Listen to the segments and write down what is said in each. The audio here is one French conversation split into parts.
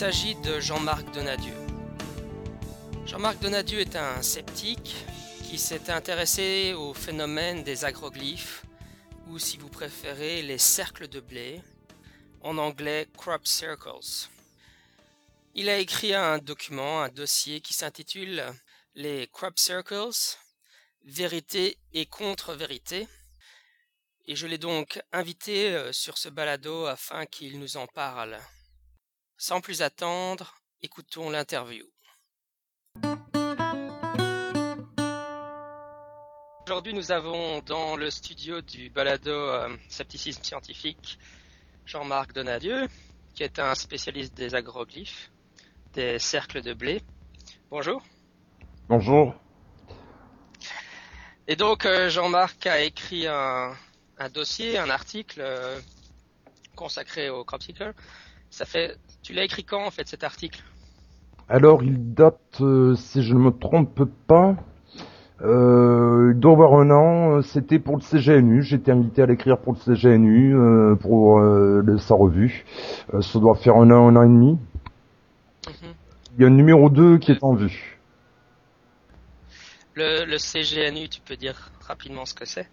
s'agit de Jean-Marc Donadieu. Jean-Marc Donadieu est un sceptique qui s'est intéressé au phénomène des agroglyphes, ou si vous préférez les cercles de blé, en anglais crop circles. Il a écrit un document, un dossier qui s'intitule Les crop circles, vérité et contre-vérité. Et je l'ai donc invité euh, sur ce balado afin qu'il nous en parle. Sans plus attendre, écoutons l'interview. Aujourd'hui, nous avons dans le studio du balado euh, Scepticisme scientifique Jean-Marc Donadieu, qui est un spécialiste des agroglyphes, des cercles de blé. Bonjour. Bonjour. Et donc, euh, Jean-Marc a écrit un, dossier, un article euh, consacré au crop Ça fait, tu l'as écrit quand en fait cet article? Alors, il date, si je ne me trompe pas, euh, il doit avoir un an, c'était pour le CGNU, j'étais invité à l'écrire pour le CGNU, euh, pour euh, sa revue. Euh, ça doit faire un an, un an et demi. Mhm. Il y a un numéro 2 qui est en vue. Le, le CGNU, tu peux dire rapidement ce que c'est?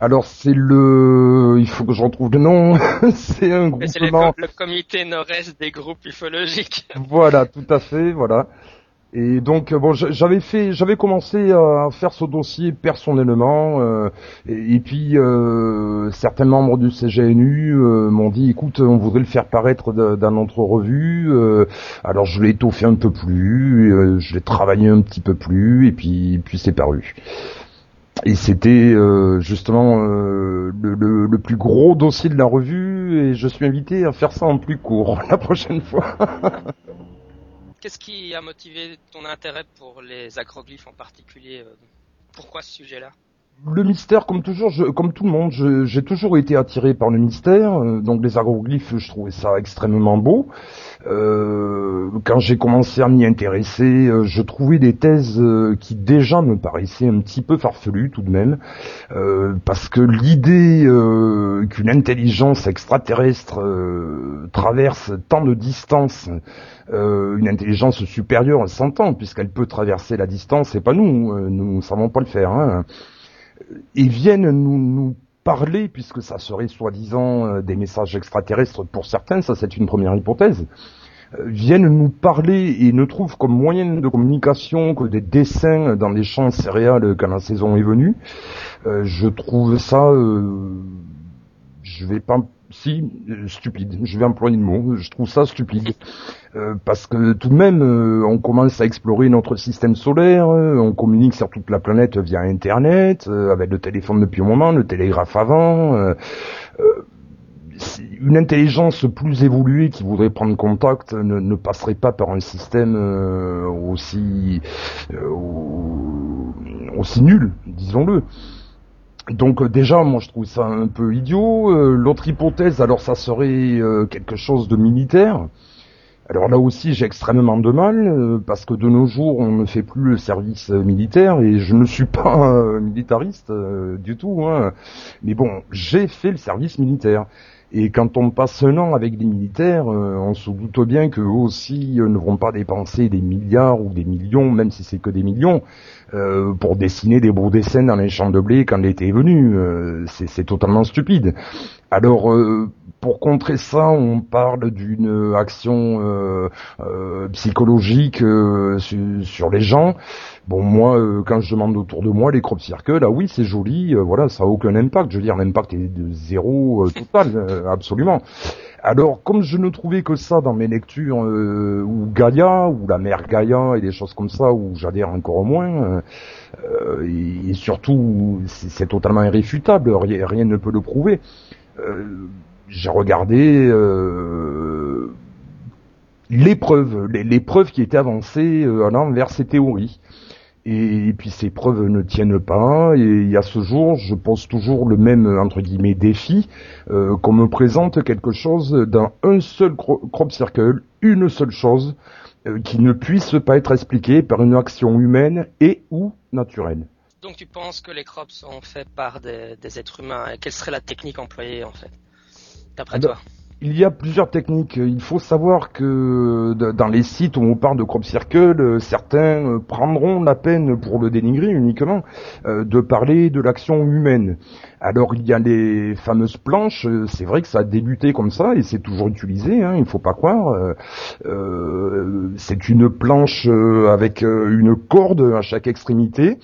Alors c'est le, il faut que je retrouve le nom. c'est un groupe. C'est le, comité nord-est des groupes ufologiques. voilà, tout à fait, voilà. Et donc bon, j'avais fait, j'avais commencé à faire ce dossier personnellement, euh, et, puis euh, certains membres du CGNU euh, m'ont dit, écoute, on voudrait le faire paraître dans notre revue. alors je l'ai étoffé un peu plus, je l'ai travaillé un petit peu plus, et puis puis c'est paru. Et c'était justement le, le, plus gros dossier de la revue, et je suis invité à faire ça en plus court la prochaine fois. Qu'est-ce qui a motivé ton intérêt pour les agroglyphes en particulier? Euh, Pourquoi ce sujet-là? Le mystère, comme toujours, comme tout le monde, j'ai toujours été attiré par le mystère. Euh, donc les agroglyphes, je trouvais ça extrêmement beau. Euh, quand j'ai commencé à m'y intéresser, euh, je trouvais des thèses qui déjà me paraissaient un petit peu farfelues tout de même, parce que l'idée qu'une intelligence extraterrestre traverse tant de distance, une intelligence supérieure s'entend puisqu'elle peut traverser la distance, et pas nous, nous ne savons pas le faire. Hein ils viennent nous, nous parler, puisque ça serait soi-disant euh, des messages extraterrestres pour certains, ça c'est une première hypothèse, euh, viennent nous parler et ne trouvent comme moyen de communication que des dessins dans les champs céréales quand la saison est venue, euh, je trouve ça, je vais pas si, euh, stupide. Je vais employer le mot. Je trouve ça stupide. Euh, parce que tout de même, euh, on commence à explorer notre système solaire, on communique sur toute la planète via Internet, avec le téléphone depuis un moment, le télégraphe avant. une intelligence plus évoluée qui voudrait prendre contact ne, passerait pas par un système aussi aussi nul, disons-le. Donc euh, déjà, moi je trouve ça un peu idiot. Euh, l'autre hypothèse, alors ça serait euh, quelque chose de militaire. Alors là aussi, j'ai extrêmement de mal parce que de nos jours, on ne fait plus le service militaire et je ne suis pas militariste du tout. Hein. Mais bon, j'ai fait le service militaire. Et quand on passe un an avec des militaires, on se doute bien qu'eux aussi ne vont pas dépenser des milliards ou des millions, même si c'est que des millions, euh, pour dessiner des beaux dessins dans les champs de blé quand l'été est venu. Euh, c'est totalement stupide. Alors, euh, pour contrer ça, on parle d'une action psychologique sur, les gens. Bon, moi, quand je demande autour de moi les crop circles, ah oui, c'est joli, voilà, ça a aucun impact. Je veux dire, l'impact est de zéro total, absolument. Alors, comme je ne trouvais que ça dans mes lectures, euh, ou Gaïa, ou la mère Gaïa, et des choses comme ça, où j'adhère encore moins, euh, et, surtout, c'est totalement irréfutable, rien, ne peut le prouver. Euh, j'ai regardé les preuves, les, preuves qui étaient avancées allant vers ces théories. Et, puis ces preuves ne tiennent pas. Et à ce jour, je pose toujours le même entre guillemets défi euh, qu'on me présente quelque chose dans un seul crop circle, une seule chose euh, qui ne puisse pas être expliquée par une action humaine et ou naturelle. Donc tu penses que les crops sont faits par des, êtres humains quelle serait la technique employée en fait, ah il y a plusieurs techniques. Il faut savoir que dans les sites où on parle de crop circle, certains prendront la peine pour le dénigrer uniquement euh, de parler de l'action humaine. Alors il y a les fameuses planches, c'est vrai que ça a débuté comme ça et c'est toujours utilisé, hein, il ne faut pas croire. Euh, euh, c'est une planche avec une corde à chaque extrémité.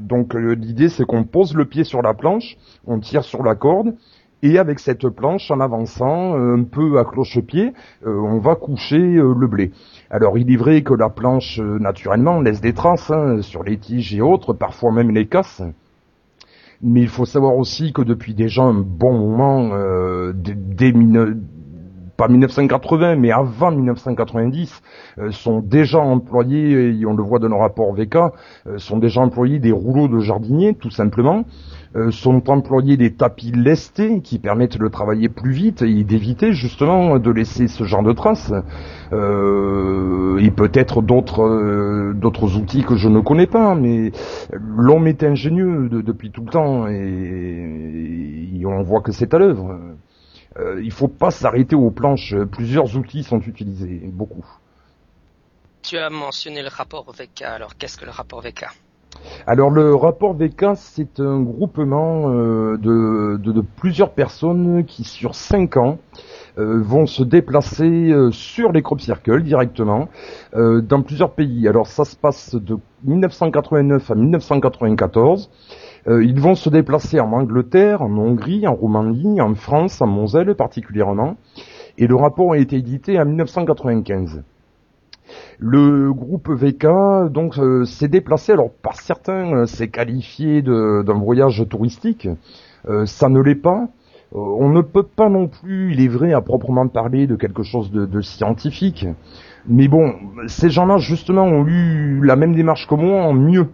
donc l'idée c'est qu'on pose le pied sur la planche, on tire sur la corde et avec cette planche, en avançant euh, un peu à cloche-pied, euh, on va coucher euh, le blé. Alors il est vrai que la planche, naturellement, laisse des traces hein, sur les tiges et autres, parfois même les casse. Mais il faut savoir aussi que depuis déjà un bon moment, dès, pas 1980, mais avant 1990, sont déjà employés, et on le voit dans nos rapports VK, sont déjà employés des rouleaux de jardinier, tout simplement. Euh, sont employés des tapis lestés qui permettent de travailler plus vite et d'éviter justement de laisser ce genre de traces. Euh, et peut-être euh, d'autres outils que je ne connais pas, mais l'homme est ingénieux depuis tout le temps et, on voit que c'est à l'œuvre. Euh, il faut pas s'arrêter aux planches. Plusieurs outils sont utilisés, beaucoup. Tu as mentionné le rapport VK. Alors, qu'est-ce que le rapport VK alors le rapport VK, c'est un groupement euh, de, plusieurs personnes qui sur cinq ans vont se déplacer euh, sur les crop circles directement dans plusieurs pays. Alors ça se passe de 1989 à 1994. ils vont se déplacer en Angleterre, en Hongrie, en Roumanie, en France, en Moselle particulièrement. Et le rapport a été édité en 1995. Le groupe VK donc euh, s'est déplacé. Alors par certains, euh, c'est qualifié d'un voyage touristique. Euh, ça ne l'est pas. On ne peut pas non plus, il est vrai, à proprement parler de quelque chose de, scientifique. Mais bon, ces gens-là justement ont eu la même démarche que moi en mieux.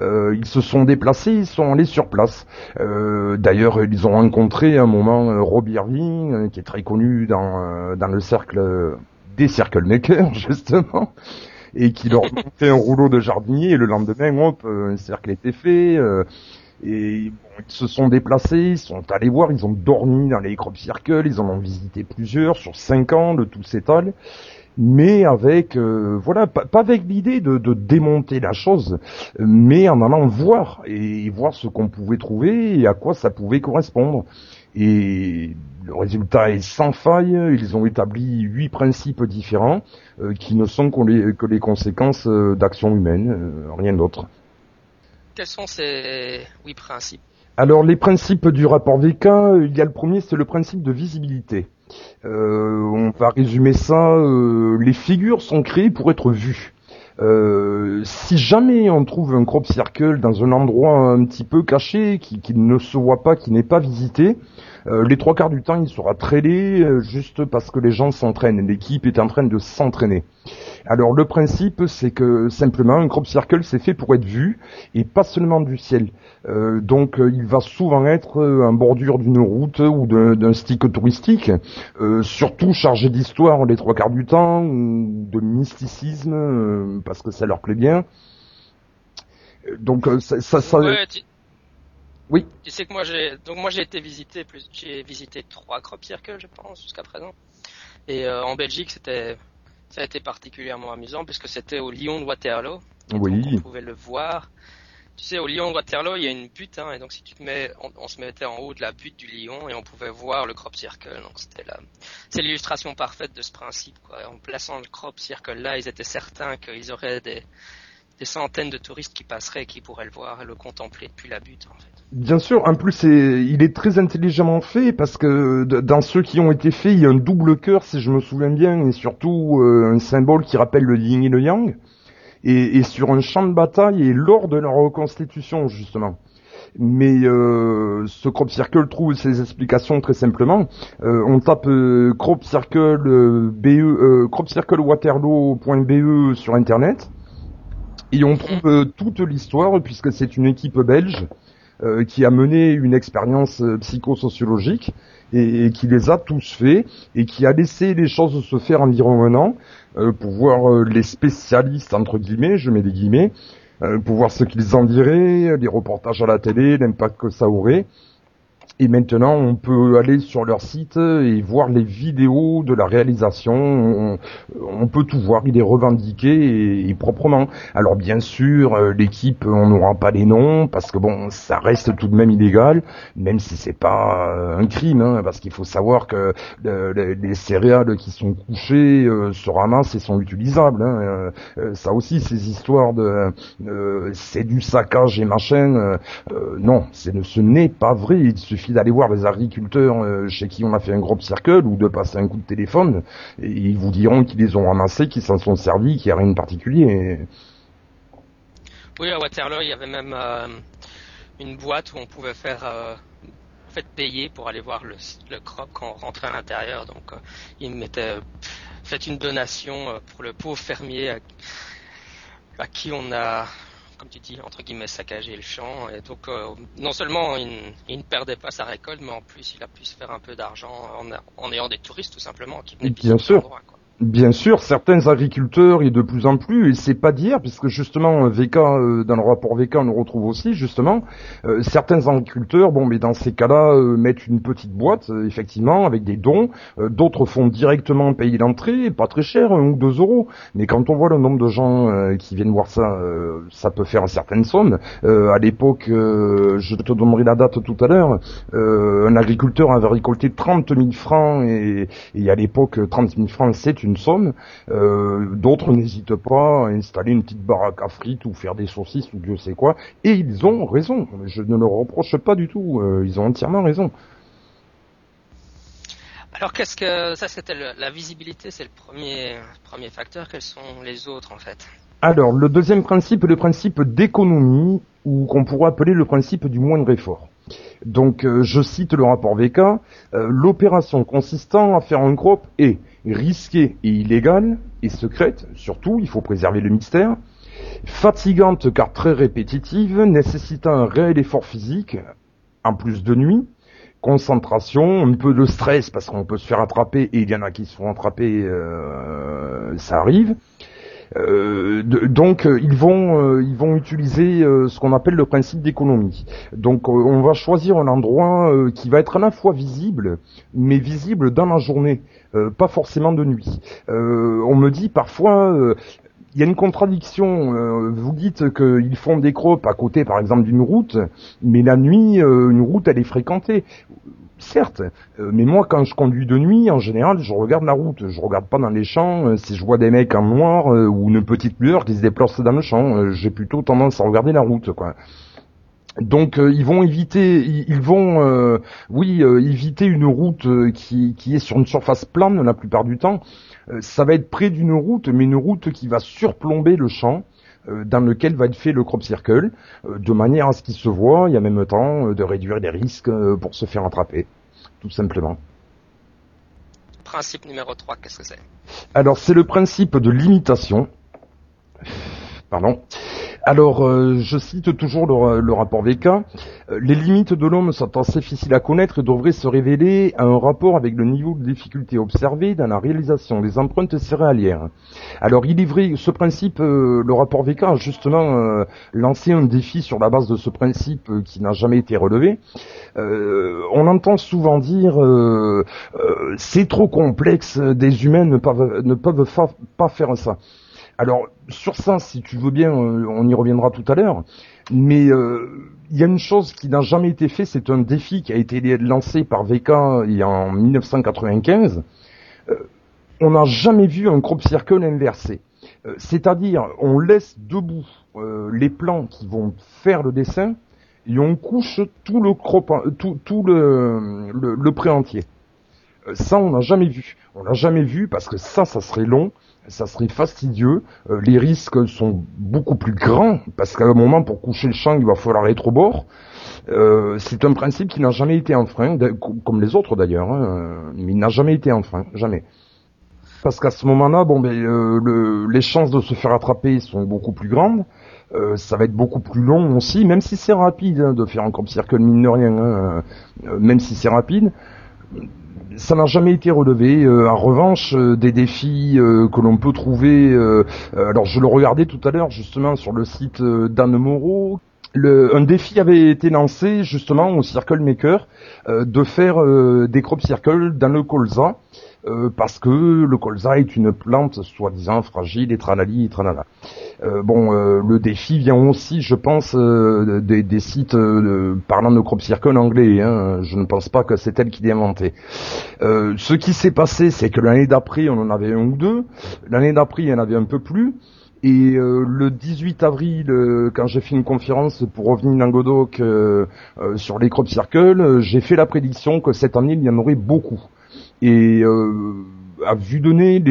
ils se sont déplacés, ils sont allés sur place. D'ailleurs, ils ont rencontré un moment Robbie Irving, qui est très connu dans, le cercle des circle makers justement et qui leur fait un rouleau de jardinier et le lendemain hop un cercle était fait euh, et ils se sont déplacés, ils sont allés voir, ils ont dormi dans les crop circles, ils en ont visité plusieurs sur cinq ans de tout s'étale mais avec euh, voilà pas, avec l'idée de, démonter la chose, mais en allant voir et voir ce qu'on pouvait trouver et à quoi ça pouvait correspondre. Et le résultat est sans faille. Ils ont établi huit principes différents euh, qui ne sont que les, que les conséquences euh, d'actions humaines, rien d'autre. Quels sont ces huit principes Alors les principes du rapport VK, il y a le premier, c'est le principe de visibilité. on va résumer ça. les figures sont créées pour être vues. si jamais on trouve un crop circle dans un endroit un petit peu caché, qui, ne se voit pas, qui n'est pas visité, euh, les trois quarts du temps, il sera traîné euh, juste parce que les gens s'entraînent. L'équipe est en train de s'entraîner. Alors le principe, c'est que simplement un crop circle, c'est fait pour être vu et pas seulement du ciel. Euh, donc il va souvent être en bordure d'une route ou d'un stick touristique, surtout chargé d'histoire les trois quarts du temps, de mysticisme parce que ça leur plaît bien. Donc ça, ça, ça oui. Tu sais que moi j'ai donc moi j'ai été visiter plus j'ai visité trois crop circles je pense jusqu'à présent. Et euh, en Belgique c'était ça a été particulièrement amusant puisque c'était au Lyon de Waterloo. Oui. on pouvait le voir. Tu sais au Lyon de Waterloo il y a une butte hein, et donc si tu te mets on, se mettait en haut de la butte du Lyon et on pouvait voir le crop circle. Donc c'était là c'est l'illustration parfaite de ce principe quoi. En plaçant le crop circle là ils étaient certains qu'ils auraient des des centaines de touristes qui passeraient et qui pourraient le voir et le contempler depuis la butte en fait. Bien sûr, en plus il est très intelligemment fait parce que dans ceux qui ont été faits, il y a un double cœur si je me souviens bien et surtout euh, un symbole qui rappelle le yin et le yang et, sur un champ de bataille et lors de la reconstitution justement. Mais euh, ce crop circle trouve ses explications très simplement. Euh, on tape be crop circle waterloo.be sur internet et on trouve euh, toute l'histoire puisque c'est une équipe belge euh, qui a mené une expérience euh, psychosociologique et, qui les a tous faits et qui a laissé les choses se faire environ un an pour voir les spécialistes entre guillemets, je mets des guillemets, pour voir ce qu'ils en diraient, les reportages à la télé, l'impact que ça aurait. Et maintenant, on peut aller sur leur site et voir les vidéos de la réalisation. On, peut tout voir. Il est revendiqué et, proprement. Alors bien sûr, euh, l'équipe, on n'aura pas les noms parce que bon, ça reste tout de même illégal, même si c'est pas euh, un crime, hein, parce qu'il faut savoir que les céréales qui sont couchées euh, se ramassent et sont utilisables. Hein. ça aussi, ces histoires de c'est du saccage et machin. non, ce n'est pas vrai. Il suffit d'aller voir les agriculteurs euh, chez qui on a fait un gros circle ou de passer un coup de téléphone et ils vous diront qu'ils les ont ramassés, qu'ils s'en sont servis, qu'il n'y a rien de particulier. Oui, à Waterloo, il y avait même euh, une boîte où on pouvait faire euh, fait payer pour aller voir le, le crop quand on rentrait à l'intérieur. Donc, ils mettaient fait une donation pour le pauvre fermier à qui on a comme tu dis, entre guillemets, saccager le champ. Et donc, euh, non seulement il, ne perdait pas sa récolte, mais en plus, il a pu se faire un peu d'argent en, en ayant des touristes, tout simplement, qui venaient Bien sûr. Bien sûr, certains agriculteurs et de plus en plus, et c'est pas d'hier, puisque justement VK euh, dans le rapport VK on le retrouve aussi justement, euh, certains agriculteurs, bon mais dans ces cas-là, euh, mettent une petite boîte effectivement avec des dons, d'autres font directement payer l'entrée, pas très cher, un ou deux euros, mais quand on voit le nombre de gens qui viennent voir ça, ça peut faire une certaine somme. à l'époque, je te donnerai la date tout à l'heure, un agriculteur avait récolté 30 000 francs et, et à l'époque 30 000 francs c'est une somme. Euh, d'autres n'hésitent pas à installer une petite baraque à frites ou faire des saucisses ou Dieu sait quoi. Et ils ont raison. Je ne leur reproche pas du tout. Euh, ils ont entièrement raison. Alors qu'est-ce que ça c'était la visibilité, c'est le premier premier facteur. Quels sont les autres en fait? Alors le deuxième principe, le principe d'économie ou qu'on pourrait appeler le principe du moindre effort. Donc euh, je cite le rapport VK, l'opération consistant à faire un crop est risquée et illégale, et secrète, surtout, il faut préserver le mystère, fatigante car très répétitive, nécessitant un réel effort physique, en plus de nuit, concentration, un peu de stress parce qu'on peut se faire attraper et il y en a qui se font attraper, euh, ça arrive, euh, donc euh, ils vont euh, ils vont utiliser ce qu'on appelle le principe d'économie. Donc on va choisir un endroit qui va être à la fois visible, mais visible dans la journée, pas forcément de nuit. on me dit parfois il y a une contradiction. vous dites qu'ils font des crops à côté, par exemple, d'une route, mais la nuit, une route, elle est fréquentée certes, euh, mais moi quand je conduis de nuit, en général, je regarde la route, je regarde pas dans les champs. Euh, si je vois des mecs en noir euh, ou une petite lueur qui se déplace dans le champ, j'ai plutôt tendance à regarder la route, quoi. Donc ils vont éviter, ils, vont, oui, éviter une route qui, qui est sur une surface plane la plupart du temps. ça va être près d'une route, mais une route qui va surplomber le champ dans lequel va être fait le crop circle, de manière à ce qu'il se voit et en même temps de réduire les risques pour se faire attraper tout simplement. Principe numéro 3, qu'est-ce que c'est? Alors c'est le principe de limitation. Pardon. Alors, euh, je cite toujours le, rapport VK. Euh, les limites de l'homme sont assez difficiles à connaître et devraient se révéler à un rapport avec le niveau de difficulté observé dans la réalisation des empreintes céréalières. Alors, il est vrai, ce principe, euh, le rapport VK a justement lancé un défi sur la base de ce principe qui n'a jamais été relevé. on entend souvent dire c'est trop complexe, des humains ne peuvent pas faire ça. Alors sur ça, si tu veux bien, euh, on y reviendra tout à l'heure. Mais euh, il y a une chose qui n'a jamais été fait, c'est un défi qui a été lancé par VK en 1995. Euh, on n'a jamais vu un crop circle inversé. C'est-à-dire, on laisse debout les plans qui vont faire le dessin et on couche tout le crop, le pré entier. Ça, on n'a jamais vu. On n'a jamais vu parce que ça, ça serait long ça serait fastidieux. Euh, les risques sont beaucoup plus grands parce qu'à un moment, pour coucher le champ, il va falloir être au bord. Euh, c'est un principe qui n'a jamais été enfreint, comme les autres d'ailleurs, hein, mais il n'a jamais été enfreint, jamais. Parce qu'à ce moment-là, bon, ben, euh, les chances de se faire attraper sont beaucoup plus grandes. ça va être beaucoup plus long aussi, même si c'est rapide hein, de faire un crop circle mine de rien, hein, même si c'est rapide ça n'a jamais été relevé. en revanche, des défis que l'on peut trouver, alors je le regardais tout à l'heure justement sur le site d'Anne Moreau, un défi avait été lancé justement au Circle Maker de faire des crop circles dans le colza euh, parce que le colza est une plante soi-disant fragile et tralali et tralala. Euh, bon, euh, le défi vient aussi, je pense, des, des, sites parlant de crop circle anglais. Hein. Je ne pense pas que c'est elle qui l'a inventé. ce qui s'est passé, c'est que l'année d'après, on en avait un ou deux. L'année d'après, il y en avait un peu plus. Et le 18 avril, quand j'ai fait une conférence pour revenir dans Godok sur les crop circles, j'ai fait la prédiction que cette année il y en aurait beaucoup. Et euh, à vue de nez,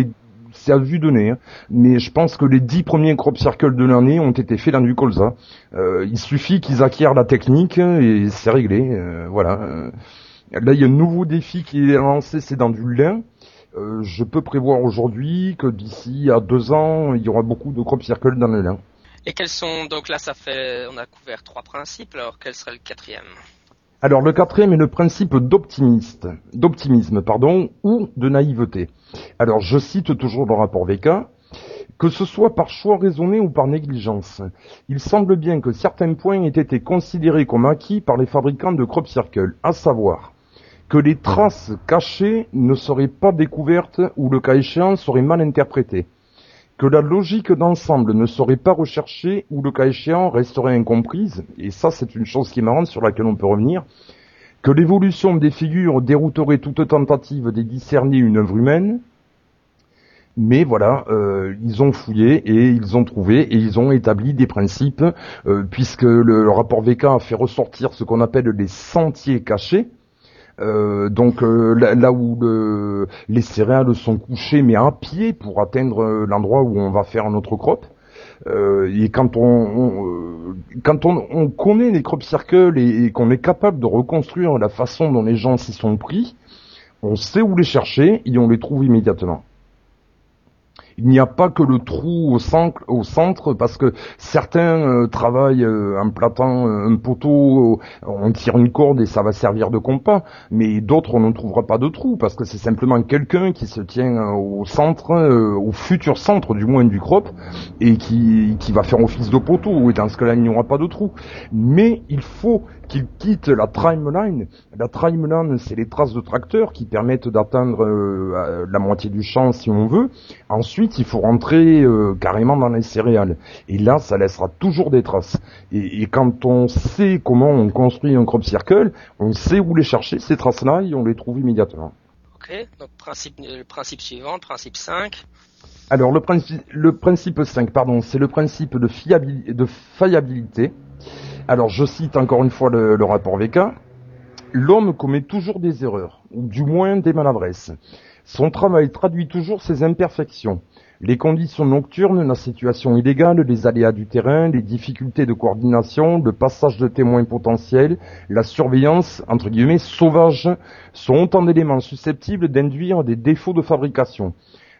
c'est à vue nez, hein. mais je pense que les dix premiers crop circles de l'année ont été faits dans du colza. Euh, il suffit qu'ils acquièrent la technique et c'est réglé. Euh, voilà. Là, il y a un nouveau défi qui est lancé, c'est dans du lin. Euh, je peux prévoir aujourd'hui que d'ici à deux ans, il y aura beaucoup de crop circles dans le lin. Et quels sont donc là, ça fait, on a couvert trois principes. Alors, quel serait le quatrième? Alors le quatrième est le principe d'optimisme, pardon, ou de naïveté. Alors je cite toujours le rapport VK, que ce soit par choix raisonné ou par négligence, il semble bien que certains points aient été considérés comme acquis par les fabricants de crop circle, à savoir que les traces cachées ne seraient pas découvertes ou le cas échéant seraient mal interprétées que la logique d'ensemble ne serait pas recherchée ou le cas échéant resterait incomprise, et ça c'est une chose qui est marrante sur laquelle on peut revenir, que l'évolution des figures dérouterait toute tentative de discerner une œuvre humaine, mais voilà, euh, ils ont fouillé et ils ont trouvé et ils ont établi des principes, euh, puisque le, rapport VK a fait ressortir ce qu'on appelle les sentiers cachés, euh, donc euh, là, où les céréales sont couchées mais à pied pour atteindre euh, l'endroit où on va faire notre crop. et quand on, quand on, connaît les crop circles et, qu'on est capable de reconstruire la façon dont les gens s'y sont pris, on sait où les chercher et on les trouve immédiatement il n'y a pas que le trou au centre, parce que certains euh, travaillent euh, en platant un poteau, on tire une corde et ça va servir de compas, mais d'autres on ne trouvera pas de trou parce que c'est simplement quelqu'un qui se tient euh, au centre, au futur centre du moins du crop et qui, qui va faire office de poteau et dans ce cas-là il n'y aura pas de trou. Mais il faut qu'il quitte la trimline. La trimline, c'est les traces de tracteur qui permettent d'atteindre euh, la moitié du champ si on veut. Ensuite, il faut rentrer euh, carrément dans les céréales. Et là, ça laissera toujours des traces. Et, quand on sait comment on construit un crop circle, on sait où les chercher, ces traces-là, et on les trouve immédiatement. Ok, donc principe, le principe suivant, le principe 5. Alors le principe, le principe 5, pardon, c'est le principe de, fiabilité, de. Alors je cite encore une fois le, rapport VK. L'homme commet toujours des erreurs, ou du moins des maladresses. Son travail traduit toujours ses imperfections. Les conditions nocturnes, la situation illégale, les aléas du terrain, les difficultés de coordination, le passage de témoins potentiels, la surveillance, entre guillemets, sauvage, sont autant d'éléments susceptibles d'induire des défauts de fabrication.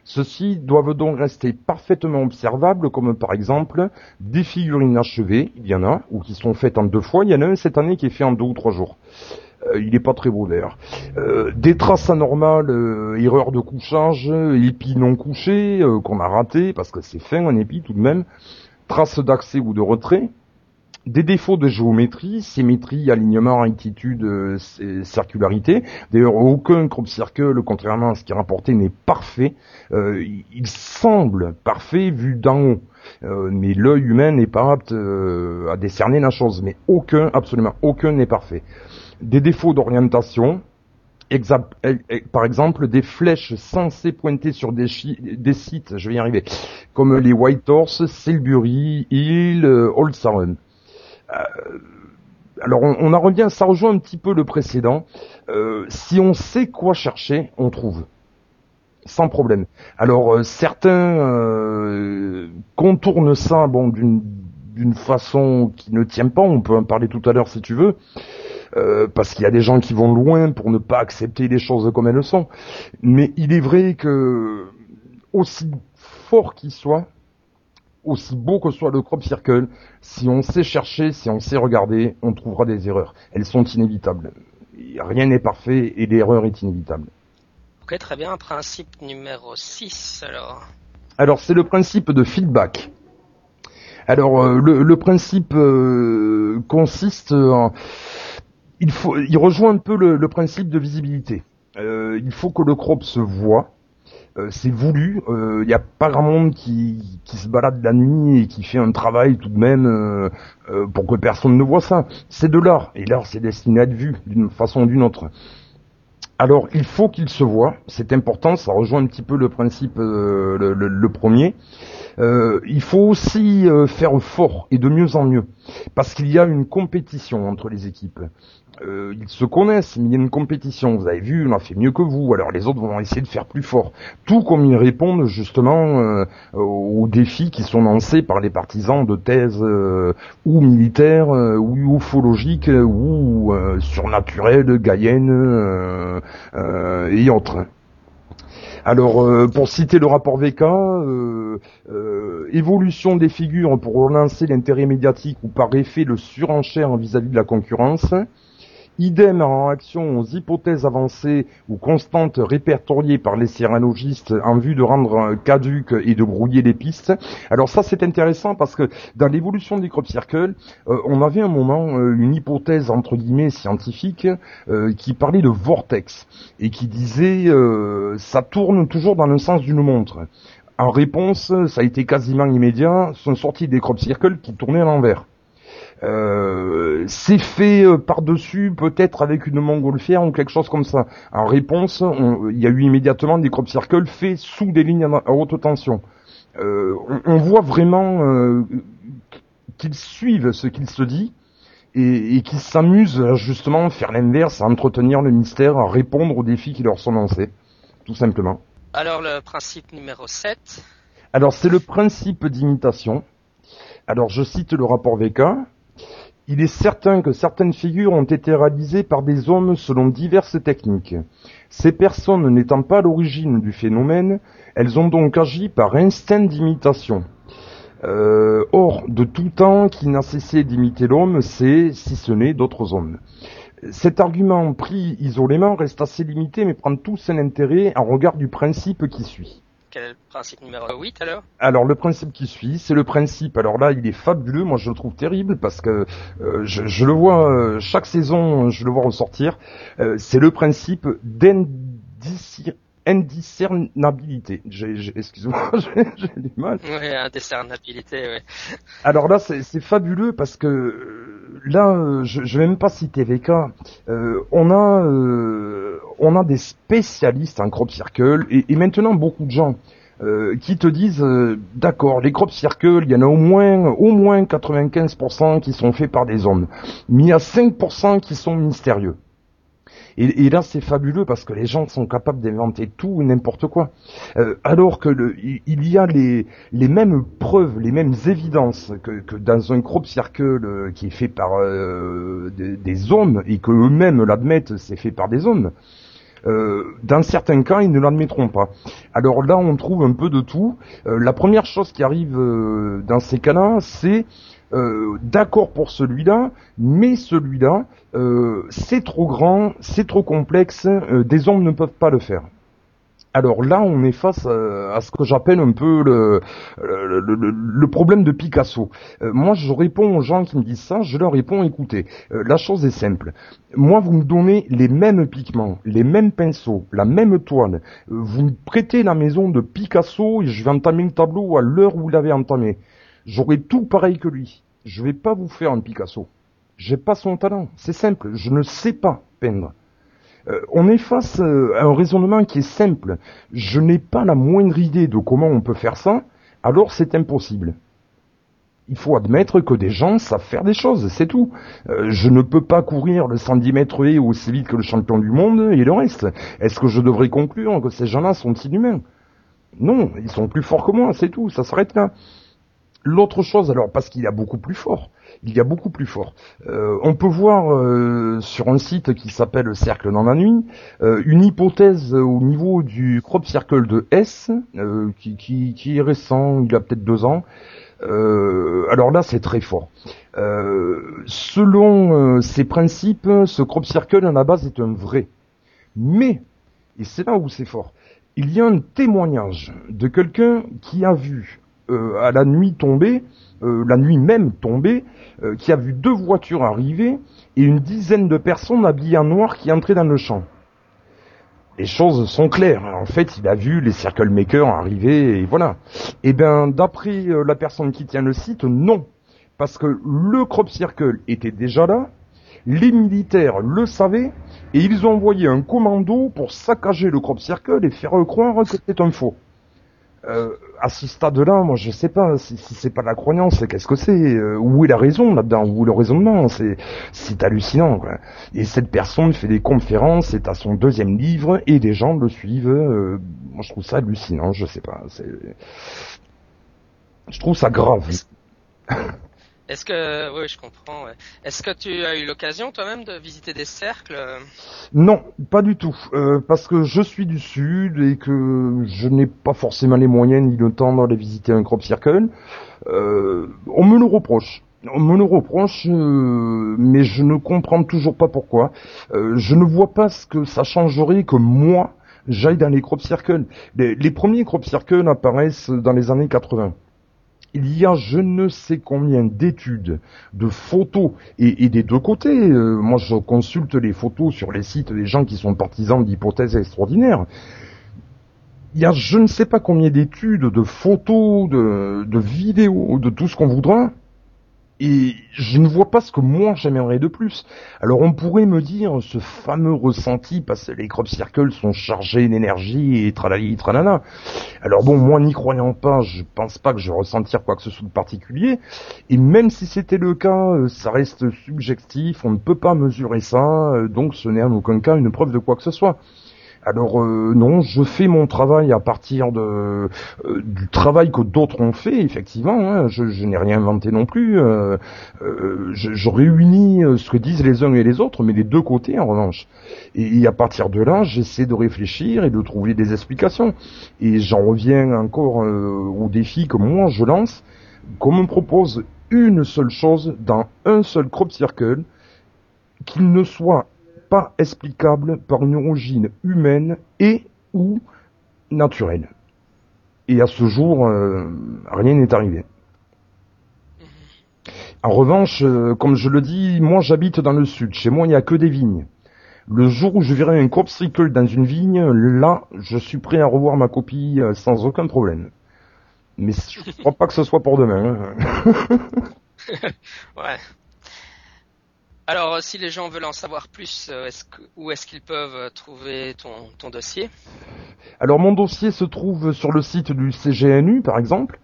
Ceux-ci doivent donc rester parfaitement observables, comme par exemple des figurines achevées, il y en a, ou qui sont faites en deux fois, il y en a un cette année qui est fait en deux ou trois jours. Euh, il n'est pas très beau d'ailleurs. Euh, des traces anormales, euh, erreurs de couchage, épis non couchés qu'on a raté parce que c'est fin un épi tout de même, traces d'accès ou de retrait, des défauts de géométrie, symétrie, alignement, rectitude, euh, circularité. D'ailleurs, aucun crop circle, contrairement à ce qui est rapporté, n'est parfait. Il semble parfait vu d'en haut. Mais l'œil humain n'est pas apte à décerner la chose. Mais aucun, absolument aucun n'est parfait. Des défauts d'orientation, par exemple, des flèches censées pointer sur des, sites, je vais y arriver, comme les White Horse, Selbury, Hill, Old Sarum. Euh, alors on, en revient, ça rejoint un petit peu le précédent. Euh, si on sait quoi chercher, on trouve sans problème. Alors euh, certains contournent ça, bon, d'une façon qui ne tient pas. On peut en parler tout à l'heure si tu veux. parce qu'il y a des gens qui vont loin pour ne pas accepter les choses comme elles sont. Mais il est vrai que aussi fort qu'il soit, aussi beau que soit le crop circle, si on sait chercher, si on sait regarder, on trouvera des erreurs. Elles sont inévitables. Rien n'est parfait et l'erreur est inévitable. Ok, très bien. Principe numéro 6 alors. Alors c'est le principe de feedback. Alors euh, le, principe euh, consiste en... Il, faut, il rejoint un peu le, principe de visibilité. Euh, il faut que le crop se voit. c'est voulu. Il n'y a pas grand monde qui, qui se balade la nuit et qui fait un travail tout de même pour que personne ne voit ça. C'est de l'art. Et l'art, c'est destiné à être vu d'une façon ou d'une autre. Alors, il faut qu'il se voit, c'est important, ça rejoint un petit peu le principe, euh, le, premier. Euh, il faut aussi euh, faire fort et de mieux en mieux, parce qu'il y a une compétition entre les équipes. Euh, ils se connaissent, mais il y a une compétition. Vous avez vu, on a fait mieux que vous, alors les autres vont essayer de faire plus fort. Tout comme ils répondent justement euh, aux défis qui sont lancés par les partisans de thèses euh, ou militaires, ou ufologiques, ou surnaturelles, gaïennes et autres. Alors, pour citer le rapport VK, évolution des figures pour relancer l'intérêt médiatique ou par effet le surenchère vis-à-vis -vis de la concurrence, Idem en réaction aux hypothèses avancées ou constantes répertoriées par les cyranogistes en vue de rendre caduques et de brouiller les pistes. Alors ça c'est intéressant parce que dans l'évolution des crop circles, euh, on avait un moment euh, une hypothèse entre guillemets scientifique euh, qui parlait de vortex et qui disait ça tourne toujours dans le sens d'une montre. En réponse, ça a été quasiment immédiat, sont sortis des crop circles qui tournaient à l'envers. Euh, c'est fait euh, par-dessus, peut-être avec une montgolfière ou quelque chose comme ça. En réponse, il y a eu immédiatement des crop circles faits sous des lignes à, haute tension. Euh, on, voit vraiment qu'ils suivent ce qu'il se dit et, et qu'ils s'amusent justement à faire l'inverse, à entretenir le mystère, à répondre aux défis qui leur sont lancés, tout simplement. Alors le principe numéro 7 Alors c'est le principe d'imitation. Alors je cite le rapport VK. Il est certain que certaines figures ont été réalisées par des hommes selon diverses techniques. Ces personnes n'étant pas l'origine du phénomène, elles ont donc agi par instinct d'imitation. Euh, or, de tout temps, qui n'a cessé d'imiter l'homme, c'est, si ce n'est, d'autres hommes. Cet argument pris isolément reste assez limité, mais prend tout son intérêt en regard du principe qui suit. Quel est le principe numéro 8 alors Alors le principe qui suit, c'est le principe. Alors là, il est fabuleux. Moi, je le trouve terrible parce que euh, je, le vois euh, chaque saison, je le vois ressortir. Euh, c'est le principe d'indiscernabilité. Excusez-moi, j'ai du mal. Oui, indiscernabilité. Oui. Alors là, c'est fabuleux parce que là, je, je vais même pas citer VK. on a on a des spécialistes en crop circle et, et maintenant beaucoup de gens euh, qui te disent euh, d'accord les crop circles il y en a au moins au moins 95% qui sont faits par des hommes mais il y a 5% qui sont mystérieux et, là c'est fabuleux parce que les gens sont capables d'inventer tout et n'importe quoi. Euh, alors que il y a les, mêmes preuves les mêmes évidences que, dans un crop circle qui est fait par des, des, hommes et que eux-mêmes l'admettent c'est fait par des hommes euh, dans certains cas, ils ne l'admettront pas. Alors là, on trouve un peu de tout. Euh, la première chose qui arrive euh, dans ces cas-là, c'est d'accord pour celui-là, mais celui-là, c'est trop grand, c'est trop complexe, des hommes ne peuvent pas le faire. Alors là, on est face à, ce que j'appelle un peu le, problème de Picasso. Euh, moi, je réponds aux gens qui me disent ça, je leur réponds, écoutez, euh, la chose est simple. Moi, vous me donnez les mêmes pigments, les mêmes pinceaux, la même toile. Euh, vous me prêtez la maison de Picasso et je vais entamer le tableau à l'heure où vous l'avez entamé. J'aurai tout pareil que lui. Je vais pas vous faire un Picasso. J'ai pas son talent. C'est simple. Je ne sais pas peindre. Euh, on est face euh, à un raisonnement qui est simple. Je n'ai pas la moindre idée de comment on peut faire ça, alors c'est impossible. Il faut admettre que des gens savent faire des choses, c'est tout. Euh, je ne peux pas courir le 110 mètres et aussi vite que le champion du monde et le reste. Est-ce que je devrais conclure que ces gens-là sont inhumains? Non, ils sont plus forts que moi, c'est tout, ça s'arrête là. L'autre chose, alors parce qu'il a beaucoup plus fort, il y a beaucoup plus fort. Euh, on peut voir euh, sur un site qui s'appelle Cercle dans la nuit euh, une hypothèse au niveau du crop circle de S qui, qui, est récent, il a peut-être deux ans. alors là, c'est très fort. selon ces principes, ce crop circle à la base est un vrai. Mais et c'est là où c'est fort. Il y a un témoignage de quelqu'un qui a vu à la nuit tombée, euh, la nuit même tombée, euh, qui a vu deux voitures arriver et une dizaine de personnes habillées en noir qui entraient dans le champ. Les choses sont claires. En fait, il a vu les circle makers arriver et voilà. Eh bien, d'après la personne qui tient le site, non. Parce que le crop circle était déjà là, les militaires le savaient, et ils ont envoyé un commando pour saccager le crop circle et faire croire que c'était un faux. Euh, à ce stade-là, moi je sais pas si, c'est pas la croyance, qu'est-ce que c'est euh, Où est la raison là-dedans Où est le raisonnement C'est c'est hallucinant. Quoi. Et cette personne fait des conférences, c'est à son deuxième livre et des gens le suivent. Euh, moi je trouve ça hallucinant. Je sais pas. Je trouve ça grave. Est-ce que, oui, je comprends. Est-ce que tu as eu l'occasion toi-même de visiter des cercles Non, pas du tout, euh, parce que je suis du sud et que je n'ai pas forcément les moyens ni le temps d'aller visiter un crop circle. Euh, on me le reproche. On me le reproche, euh, mais je ne comprends toujours pas pourquoi. je ne vois pas ce que ça changerait que moi j'aille dans les crop circles. Les, les premiers crop circles apparaissent dans les années 80 il y a je ne sais combien d'études, de photos, et, des deux côtés. Euh, moi, je consulte les photos sur les sites des gens qui sont partisans d'hypothèses extraordinaires. Il y a je ne sais pas combien d'études, de photos, de, de vidéos, de tout ce qu'on voudra, et je ne vois pas ce que moi j'aimerais de plus. Alors on pourrait me dire ce fameux ressenti parce que les crop circles sont chargés d'énergie et tralali tralala. Alors bon, moi n'y croyant pas, je pense pas que je ressentir quoi que ce soit de particulier. Et même si c'était le cas, euh, ça reste subjectif, on ne peut pas mesurer ça, euh, donc ce n'est en aucun cas une preuve de quoi que ce soit. Alors euh, non, je fais mon travail à partir euh, du travail que d'autres ont fait, effectivement. Hein. je, n'ai rien inventé non plus. Euh, je, réunis ce que disent les uns et les autres, mais les deux côtés en revanche. Et, à partir de là, j'essaie de réfléchir et de trouver des explications. Et j'en reviens encore au défi que moi je lance, qu'on me propose une seule chose dans un seul crop circle, qu'il ne soit pas explicable par une origine humaine et ou naturelle. Et à ce jour, euh, rien n'est arrivé. En revanche, euh, comme je le dis, moi j'habite dans le sud. Chez moi, il n'y a que des vignes. Le jour où je verrai un crop cycle dans une vigne, là, je suis prêt à revoir ma copie euh, sans aucun problème. Mais je ne crois pas que ce soit pour demain. Hein. ouais. Alors, si les gens veulent en savoir plus, euh, où est-ce qu'ils peuvent euh, trouver ton, dossier? Alors, mon dossier se trouve sur le site du CGNU, par exemple.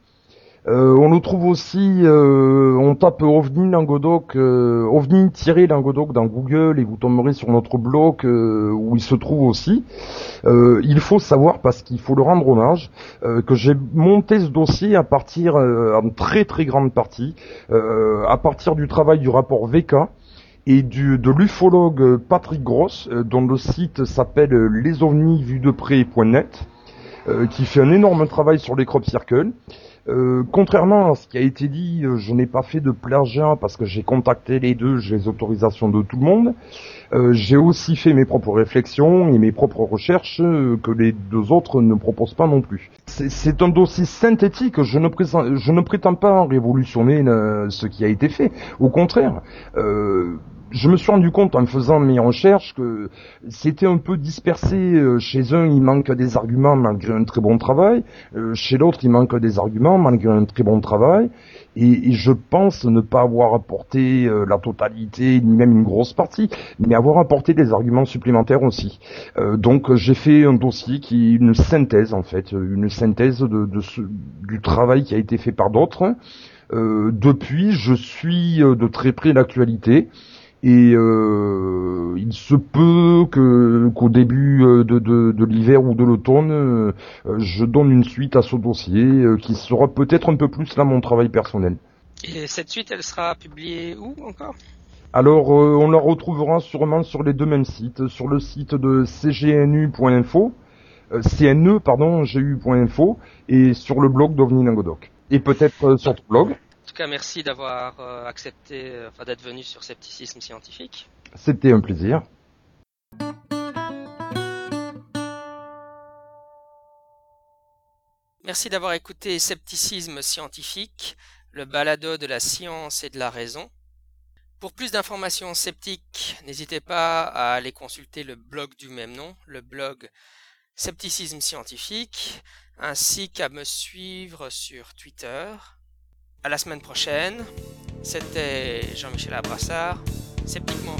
Euh, on le trouve aussi, on tape OVNI Languedoc, OVNI-Languedoc dans Google et vous tomberez sur notre blog où il se trouve aussi. il faut savoir, parce qu'il faut le rendre hommage, que j'ai monté ce dossier à partir, en très très grande partie, à partir du travail du rapport VK, et du, de l'ufologue Patrick Gross, euh, dont le site s'appelle lesovnisvusdeprès.net, euh, qui fait un énorme travail sur les crop circles. Euh, contrairement à ce qui a été dit, euh, je n'ai pas fait de plagiat parce que j'ai contacté les deux, j'ai les autorisations de tout le monde. Euh, j'ai aussi fait mes propres réflexions et mes propres recherches que les deux autres ne proposent pas non plus. C'est un dossier synthétique, je ne, je ne prétends pas révolutionner ce qui a été fait. Au contraire, je me suis rendu compte en faisant mes recherches que c'était un peu dispersé. Euh, chez un, il manque des arguments malgré un très bon travail. Euh, chez l'autre, il manque des arguments malgré un très bon travail. Et, je pense ne pas avoir apporté euh, la totalité, ni même une grosse partie, mais avoir apporté des arguments supplémentaires aussi. donc j'ai fait un dossier qui est une synthèse en fait, une synthèse de, du travail qui a été fait par d'autres. depuis, je suis de très près l'actualité. Et euh, il se peut que qu'au début euh, de, de, de l'hiver ou de l'automne, euh, je donne une suite à ce dossier qui sera peut-être un peu plus là mon travail personnel. Et cette suite, elle sera publiée où encore? Alors, on la retrouvera sûrement sur les deux mêmes sites, sur le site de cgnu.info, cne, pardon, gu.info, et sur le blog d'OVNI Languedoc. Et peut-être sur ton blog en tout cas, merci d'avoir euh, accepté, euh, d'être venu sur Scepticisme Scientifique. C'était un plaisir. Merci d'avoir écouté Scepticisme Scientifique, le balado de la science et de la raison. Pour plus d'informations sceptiques, n'hésitez pas à aller consulter le blog du même nom, le blog Scepticisme Scientifique, ainsi qu'à me suivre sur Twitter, à la semaine prochaine. C'était Jean-Michel Abrassard, sceptiquement.